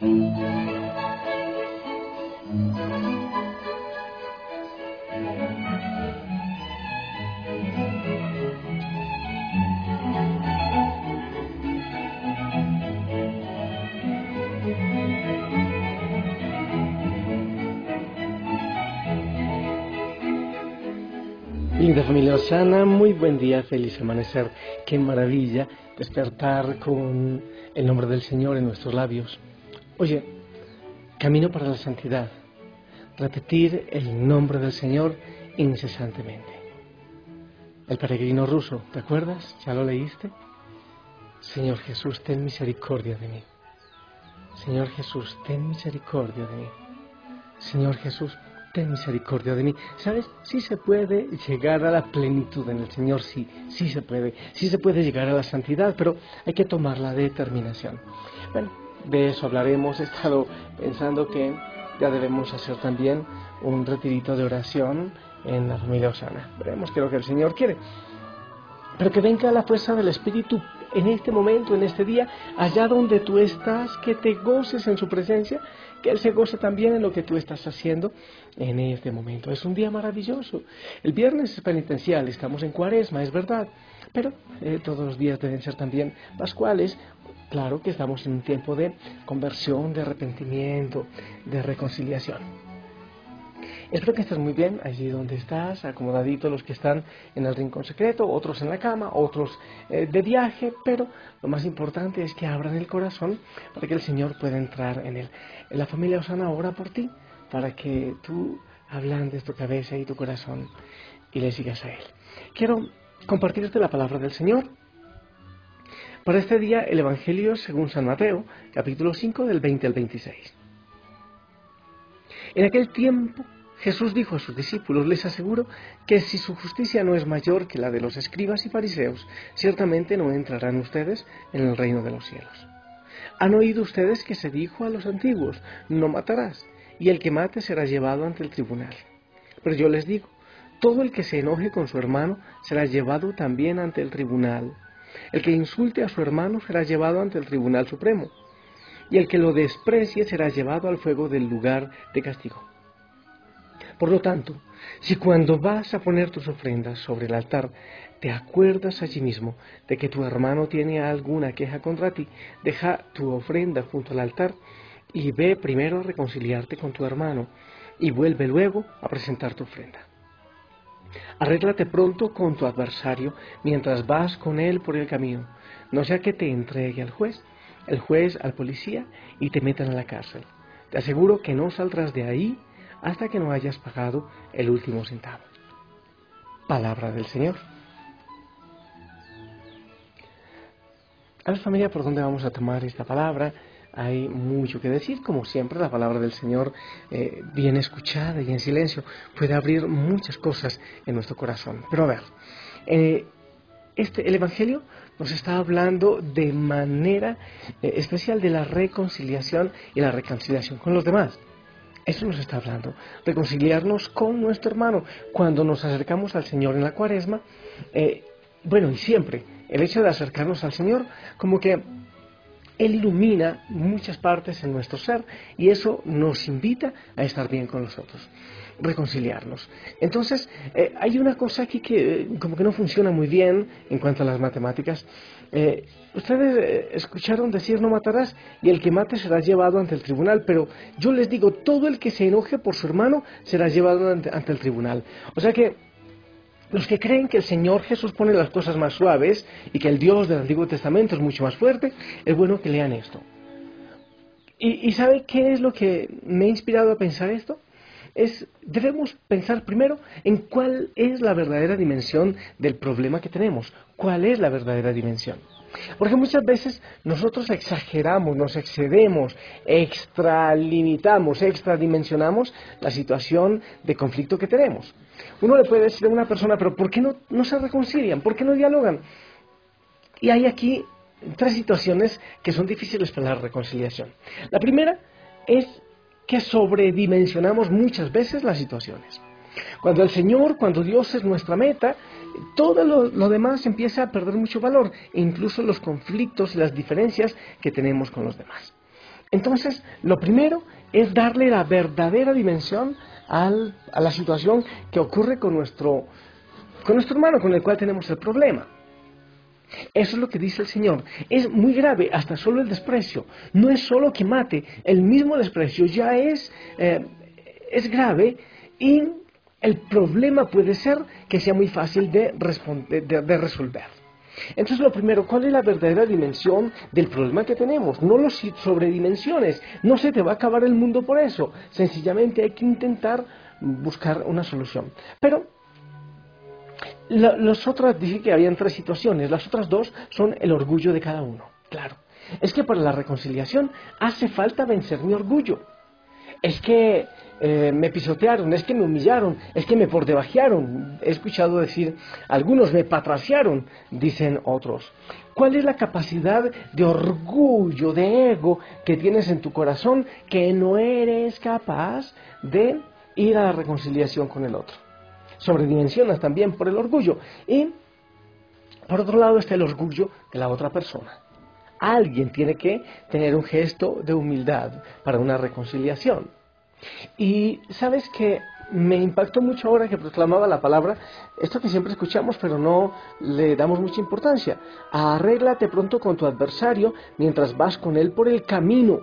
Linda familia Osana, muy buen día, feliz amanecer. Qué maravilla despertar con el nombre del Señor en nuestros labios. Oye, camino para la santidad, repetir el nombre del Señor incesantemente. El peregrino ruso, ¿te acuerdas? ¿Ya lo leíste? Señor Jesús, ten misericordia de mí. Señor Jesús, ten misericordia de mí. Señor Jesús, ten misericordia de mí. ¿Sabes? Sí se puede llegar a la plenitud en el Señor, sí, sí se puede. Sí se puede llegar a la santidad, pero hay que tomar la determinación. Bueno, de eso hablaremos. He estado pensando que ya debemos hacer también un retirito de oración en la familia Osana. Veremos qué es lo que el Señor quiere. Pero que venga la fuerza del Espíritu en este momento, en este día, allá donde tú estás, que te goces en su presencia, que Él se goce también en lo que tú estás haciendo en este momento. Es un día maravilloso. El viernes es penitencial, estamos en cuaresma, es verdad, pero eh, todos los días deben ser también pascuales. Claro que estamos en un tiempo de conversión, de arrepentimiento, de reconciliación. Espero que estés muy bien allí donde estás, acomodadito los que están en el rincón secreto, otros en la cama, otros eh, de viaje, pero lo más importante es que abran el corazón para que el Señor pueda entrar en él. La familia Osana ora por ti para que tú ablandes tu cabeza y tu corazón y le sigas a Él. Quiero compartirte la palabra del Señor. Para este día el Evangelio según San Mateo, capítulo 5 del 20 al 26. En aquel tiempo Jesús dijo a sus discípulos, les aseguro que si su justicia no es mayor que la de los escribas y fariseos, ciertamente no entrarán ustedes en el reino de los cielos. Han oído ustedes que se dijo a los antiguos, no matarás, y el que mate será llevado ante el tribunal. Pero yo les digo, todo el que se enoje con su hermano será llevado también ante el tribunal. El que insulte a su hermano será llevado ante el tribunal supremo. Y el que lo desprecie será llevado al fuego del lugar de castigo. Por lo tanto, si cuando vas a poner tus ofrendas sobre el altar te acuerdas allí mismo de que tu hermano tiene alguna queja contra ti, deja tu ofrenda junto al altar y ve primero a reconciliarte con tu hermano y vuelve luego a presentar tu ofrenda. Arréglate pronto con tu adversario mientras vas con él por el camino, no sea que te entregue al juez, el juez al policía y te metan a la cárcel. Te aseguro que no saldrás de ahí hasta que no hayas pagado el último centavo. Palabra del Señor. A ver familia, ¿por dónde vamos a tomar esta palabra? Hay mucho que decir, como siempre, la palabra del Señor, eh, bien escuchada y en silencio, puede abrir muchas cosas en nuestro corazón. Pero a ver, eh, este, el Evangelio nos está hablando de manera eh, especial de la reconciliación y la reconciliación con los demás. Eso nos está hablando, reconciliarnos con nuestro hermano. Cuando nos acercamos al Señor en la cuaresma, bueno, y siempre, el hecho de acercarnos al Señor, como que Él ilumina muchas partes en nuestro ser y eso nos invita a estar bien con nosotros, reconciliarnos. Entonces, eh, hay una cosa aquí que eh, como que no funciona muy bien en cuanto a las matemáticas. Ustedes eh, escucharon decir no matarás y el que mate será llevado ante el tribunal, pero yo les digo, todo el que se enoje por su hermano será llevado ante, el tribunal. O sea que los que creen que el Señor Jesús pone las cosas más suaves y que el Dios del Antiguo Testamento es mucho más fuerte, es bueno que lean esto. ¿Y, sabe qué es lo que me ha inspirado a pensar esto? Es, debemos pensar primero en cuál es la verdadera dimensión del problema que tenemos, cuál es la verdadera dimensión. Porque muchas veces nosotros exageramos, nos excedemos, extralimitamos, extradimensionamos la situación de conflicto que tenemos. Uno le puede decir a una persona, pero ¿por qué no, no se reconcilian? ¿Por qué no dialogan? Y hay aquí tres situaciones que son difíciles para la reconciliación. La primera es que sobredimensionamos muchas veces las situaciones. Cuando el Señor, cuando Dios es nuestra meta, todo lo, demás empieza a perder mucho valor, e incluso los conflictos las diferencias que tenemos con los demás. Entonces, lo primero es darle la verdadera dimensión a la situación que ocurre con nuestro, con nuestro hermano con el cual tenemos el problema. Eso es lo que dice el Señor. Es muy grave, hasta solo el desprecio. No es solo que mate, el mismo desprecio ya es, eh, es grave y el problema puede ser que sea muy fácil de, de, resolver. Entonces, lo primero, ¿cuál es la verdadera dimensión del problema que tenemos? No los sobredimensiones. No se te va a acabar el mundo por eso. Sencillamente hay que intentar buscar una solución. Pero las otras, dije que habían tres situaciones, las otras dos son el orgullo de cada uno, claro. Es que para la reconciliación hace falta vencer mi orgullo. Es que eh, me pisotearon, es que me humillaron, es que me pordebajearon. He escuchado decir, algunos me patraciaron, dicen otros. ¿Cuál es la capacidad de orgullo, de ego que tienes en tu corazón que no eres capaz de ir a la reconciliación con el otro? sobredimensionas también por el orgullo. Y por otro lado está el orgullo de la otra persona. Alguien tiene que tener un gesto de humildad para una reconciliación. Y sabes que me impactó mucho ahora que proclamaba la palabra, esto que siempre escuchamos pero no le damos mucha importancia. Arréglate pronto con tu adversario mientras vas con él por el camino.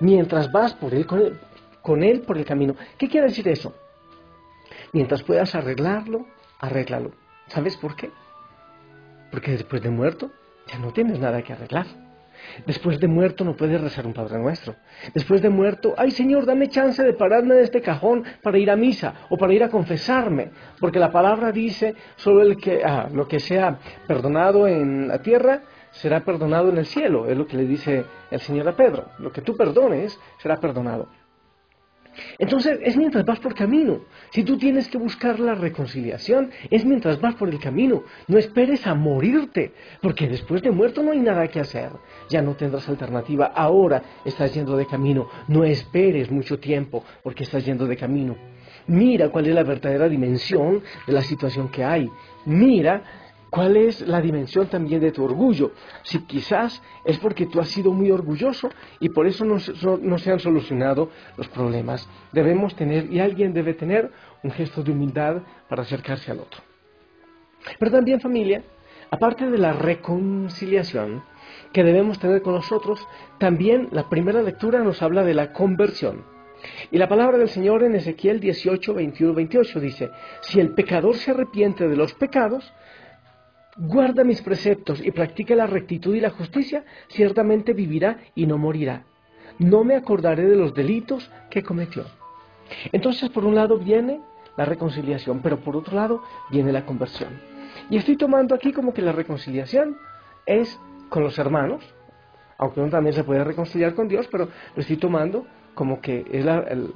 Mientras vas por él, con él, con él por el camino. ¿Qué quiere decir eso? Mientras puedas arreglarlo, arréglalo. ¿Sabes por qué? Porque después de muerto ya no tienes nada que arreglar. Después de muerto no puedes rezar un Padre Nuestro. Después de muerto, ay Señor, dame chance de pararme de este cajón para ir a misa o para ir a confesarme. Porque la palabra dice, solo el que, ah, lo que sea perdonado en la tierra será perdonado en el cielo. Es lo que le dice el Señor a Pedro. Lo que tú perdones será perdonado. Entonces es mientras vas por camino. Si tú tienes que buscar la reconciliación, es mientras vas por el camino. No esperes a morirte, porque después de muerto no hay nada que hacer. Ya no tendrás alternativa. Ahora estás yendo de camino. No esperes mucho tiempo, porque estás yendo de camino. Mira cuál es la verdadera dimensión de la situación que hay. Mira ¿Cuál es la dimensión también de tu orgullo? Si quizás es porque tú has sido muy orgulloso y por eso no, se han solucionado los problemas. Debemos tener, y alguien debe tener, un gesto de humildad para acercarse al otro. Pero también familia, aparte de la reconciliación que debemos tener con nosotros, también la primera lectura nos habla de la conversión. Y la palabra del Señor en Ezequiel 18, 21, 28 dice, si el pecador se arrepiente de los pecados, guarda mis preceptos y practica la rectitud y la justicia, ciertamente vivirá y no morirá. No me acordaré de los delitos que cometió. Entonces, por un lado viene la reconciliación, pero por otro lado viene la conversión. Y estoy tomando aquí como que la reconciliación es con los hermanos, aunque uno también se puede reconciliar con Dios, pero lo estoy tomando como que es el,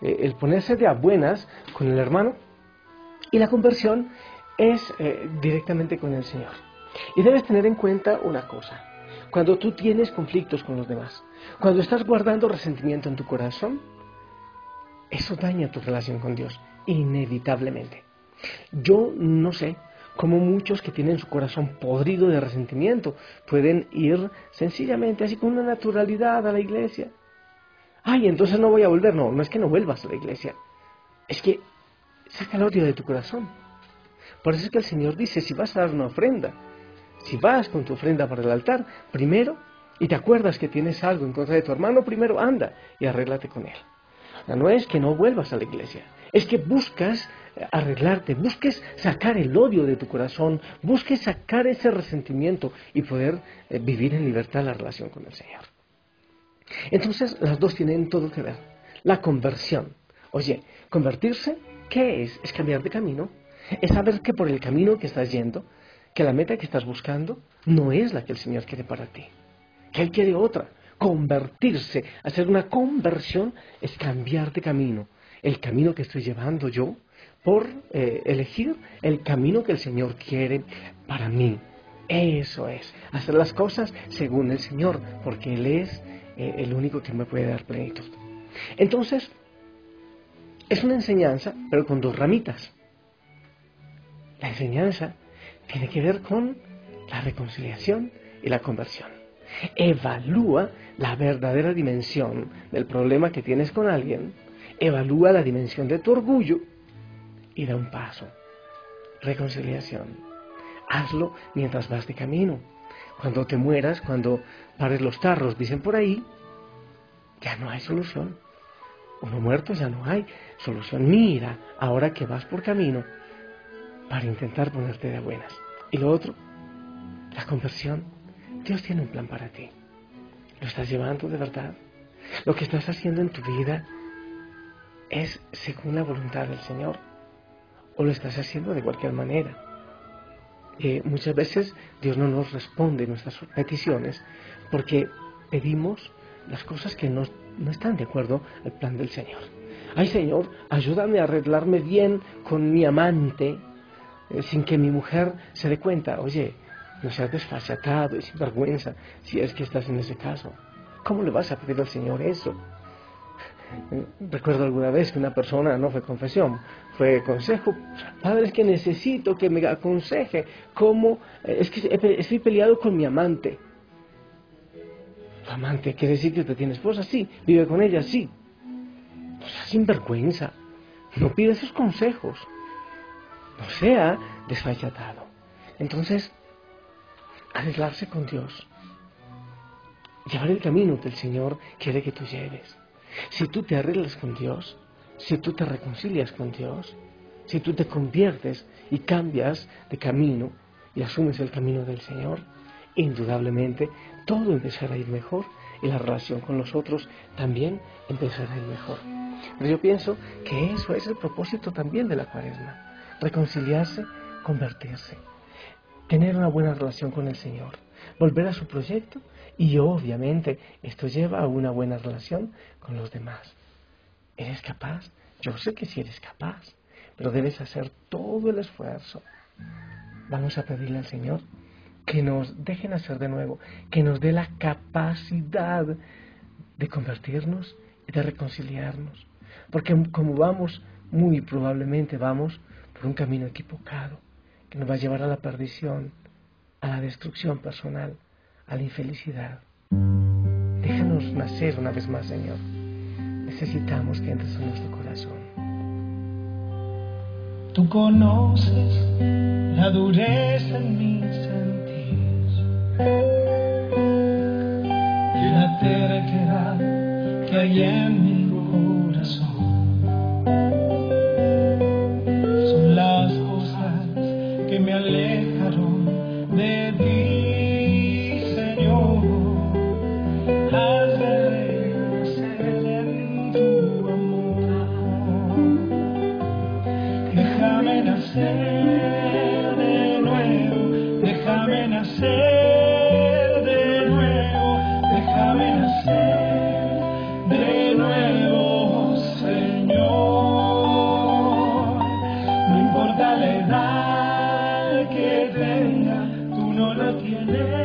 el ponerse de a buenas con el hermano. Y la conversión es eh, directamente con el Señor. Y debes tener en cuenta una cosa. Cuando tú tienes conflictos con los demás, cuando estás guardando resentimiento en tu corazón, eso daña tu relación con Dios, inevitablemente. Yo no sé cómo muchos que tienen su corazón podrido de resentimiento pueden ir sencillamente así con una naturalidad a la iglesia. Ay, entonces no voy a volver. No, no es que no vuelvas a la iglesia. Es que saca el odio de tu corazón. Por eso es que el Señor dice, si vas a dar una ofrenda, si vas con tu ofrenda para el altar, primero, y te acuerdas que tienes algo en contra de tu hermano, primero anda y arréglate con él. No es que no vuelvas a la iglesia, es que buscas arreglarte, busques sacar el odio de tu corazón, busques sacar ese resentimiento y poder eh, vivir en libertad la relación con el Señor. Entonces, las dos tienen todo que ver. La conversión. Oye, convertirse, ¿qué es? Es cambiar de camino es saber que por el camino que estás yendo, que la meta que estás buscando no es la que el Señor quiere para ti, que Él quiere otra. Convertirse, hacer una conversión es cambiar de camino. El camino que estoy llevando yo por eh, elegir el camino que el Señor quiere para mí. Eso es, hacer las cosas según el Señor, porque Él es eh, el único que me puede dar plenitud. Entonces, es una enseñanza, pero con dos ramitas. La enseñanza tiene que ver con la reconciliación y la conversión. Evalúa la verdadera dimensión del problema que tienes con alguien. Evalúa la dimensión de tu orgullo y da un paso. Reconciliación. Hazlo mientras vas de camino. Cuando te mueras, cuando pares los tarros, dicen por ahí, ya no hay solución. Uno muerto ya no hay solución. Mira, ahora que vas por camino, para intentar ponerte de buenas. Y lo otro, la conversión. Dios tiene un plan para ti. ¿Lo estás llevando de verdad? Lo que estás haciendo en tu vida es según la voluntad del Señor. O lo estás haciendo de cualquier manera. Eh, muchas veces Dios no nos responde nuestras peticiones porque pedimos las cosas que no, no están de acuerdo al plan del Señor. Ay Señor, ayúdame a arreglarme bien con mi amante, eh, sin que mi mujer se dé cuenta, oye, no seas desfachatado y sin vergüenza si es que estás en ese caso. ¿Cómo le vas a pedir al Señor eso? Eh, recuerdo alguna vez que una persona, no fue confesión, fue consejo, padre, es que necesito que me aconseje cómo, eh, es que estoy peleado con mi amante. ¿Tu amante quiere decir que usted tiene esposa? Sí. ¿Vive con ella? Sí. No sea sin vergüenza. No pide esos consejos no sea desfachatado. Entonces, arreglarse con Dios, llevar el camino que el Señor quiere que tú lleves. Si tú te arreglas con Dios, si tú te reconcilias con Dios, si tú te conviertes y cambias de camino y asumes el camino del Señor, indudablemente todo empezará a ir mejor y la relación con los otros también empezará a ir mejor. Pero yo pienso que eso es el propósito también de la cuaresma reconciliarse, convertirse, tener una buena relación con el Señor, volver a su proyecto y obviamente esto lleva a una buena relación con los demás. ¿Eres capaz? Yo sé que sí eres capaz, pero debes hacer todo el esfuerzo. Vamos a pedirle al Señor que nos dejen hacer de nuevo, que nos dé la capacidad de convertirnos y de reconciliarnos. Porque como vamos, muy probablemente vamos un camino equivocado que nos va a llevar a la perdición, a la destrucción personal, a la infelicidad. Déjanos nacer una vez más, Señor. Necesitamos que entres en nuestro corazón. Tú conoces la dureza en mi sentir y la terquedad que hay en mi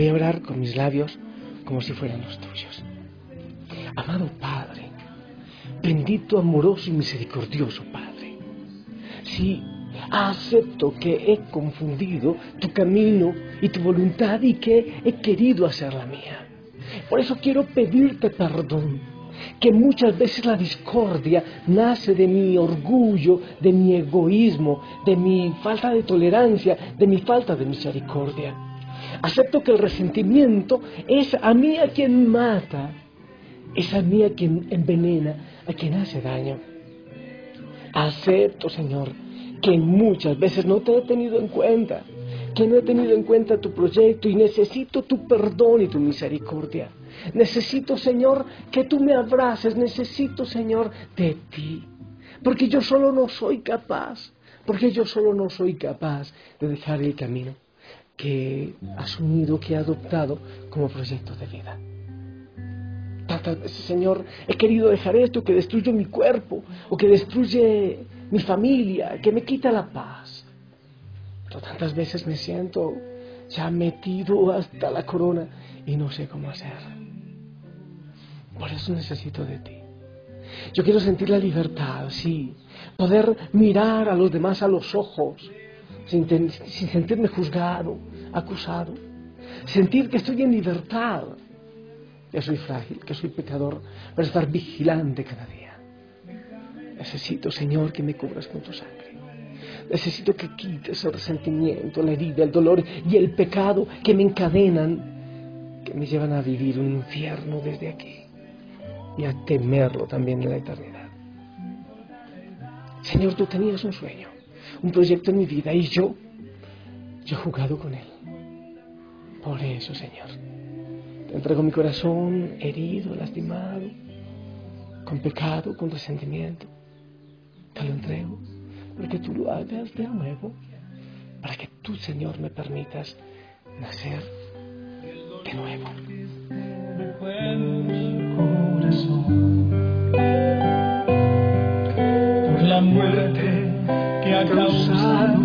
voy a orar con mis labios como si fueran los tuyos. Amado Padre, bendito, amoroso y misericordioso Padre, si acepto que he confundido tu camino y tu voluntad y que he querido hacer la mía. Por eso quiero pedirte perdón, que muchas veces la discordia nace de mi orgullo, de mi egoísmo, de mi falta de tolerancia, de mi falta de misericordia. Acepto que el resentimiento es a mí a quien mata esa mía que envenena a quien hace daño. Acepto, Señor, que muchas veces no te he tenido en cuenta, que no he tenido en cuenta tu proyecto y necesito tu perdón y tu misericordia. Necesito, Señor, que tú me abraces, necesito, Señor, de ti, porque yo solo no soy capaz, porque yo solo no soy capaz de dejar el camino que he asumido, que he adoptado como proyecto de vida. Señor, he querido dejar esto que destruye mi cuerpo o que destruye mi familia, que me quita la paz. Pero tantas veces me siento ya metido hasta la corona y no sé cómo hacer. Por eso necesito de ti. Yo quiero sentir la libertad, sí, poder mirar a los demás a los ojos, sin, sentirme juzgado, acusado, sentir que estoy en libertad que soy frágil, que soy pecador, para estar vigilante cada día. Necesito, Señor, que me cubras con tu sangre. Necesito que quites el resentimiento, la herida, el dolor y el pecado que me encadenan, que me llevan a vivir un infierno desde aquí y a temerlo también en la eternidad. Señor, tú tenías un sueño, un proyecto en mi vida y yo, yo he jugado con él. Por eso, Señor, te entrego mi corazón herido, lastimado, con pecado, con resentimiento. Te lo entrego para que tú lo hagas de nuevo, para que tú, Señor, me permitas nacer de nuevo. Por la muerte causado,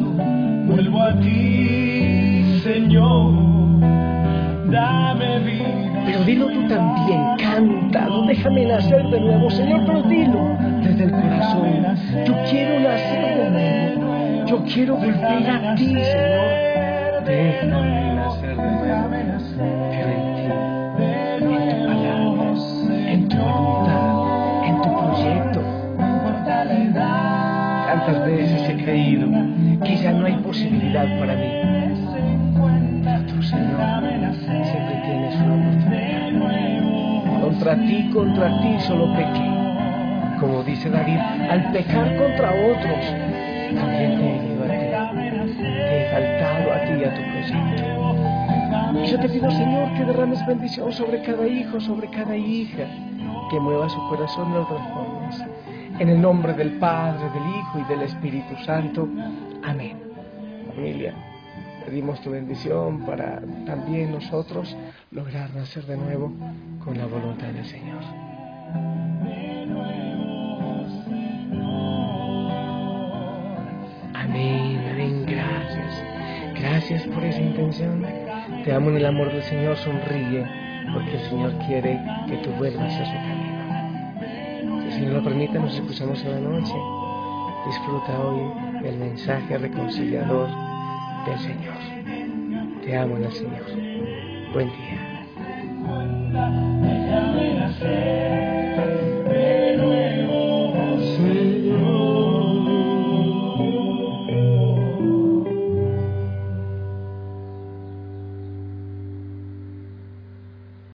vuelvo a ti, Señor. Dame vida pero dilo tú también, cántalo, déjame nacer de nuevo, Señor, pero dilo desde el corazón. Yo quiero nacer de nuevo, yo quiero volver a ti, Señor. Déjame nacer de nuevo, para mí. Tú, Señor, siempre tienes una oportunidad. Contra ti, contra ti solo pequé. Como dice David, al pecar contra otros, también te he herido a ti. Te he faltado a ti y a tu proyecto. Y yo te pido, Señor, que derrames bendición sobre cada hijo, sobre cada hija, que mueva su corazón de otras formas. En el nombre del Padre, del Hijo y del Espíritu Santo. Pedimos tu bendición para también nosotros lograr nacer de nuevo con la voluntad del Señor. Amén, amén, gracias. Gracias por esa intención. Te amo en el amor del Señor, sonríe, porque el Señor quiere que tú vuelvas a su camino. Si el Señor lo permite, nos escuchamos en la noche. Disfruta hoy del mensaje reconciliador del Señor. Te amo en el Señor. Buen día.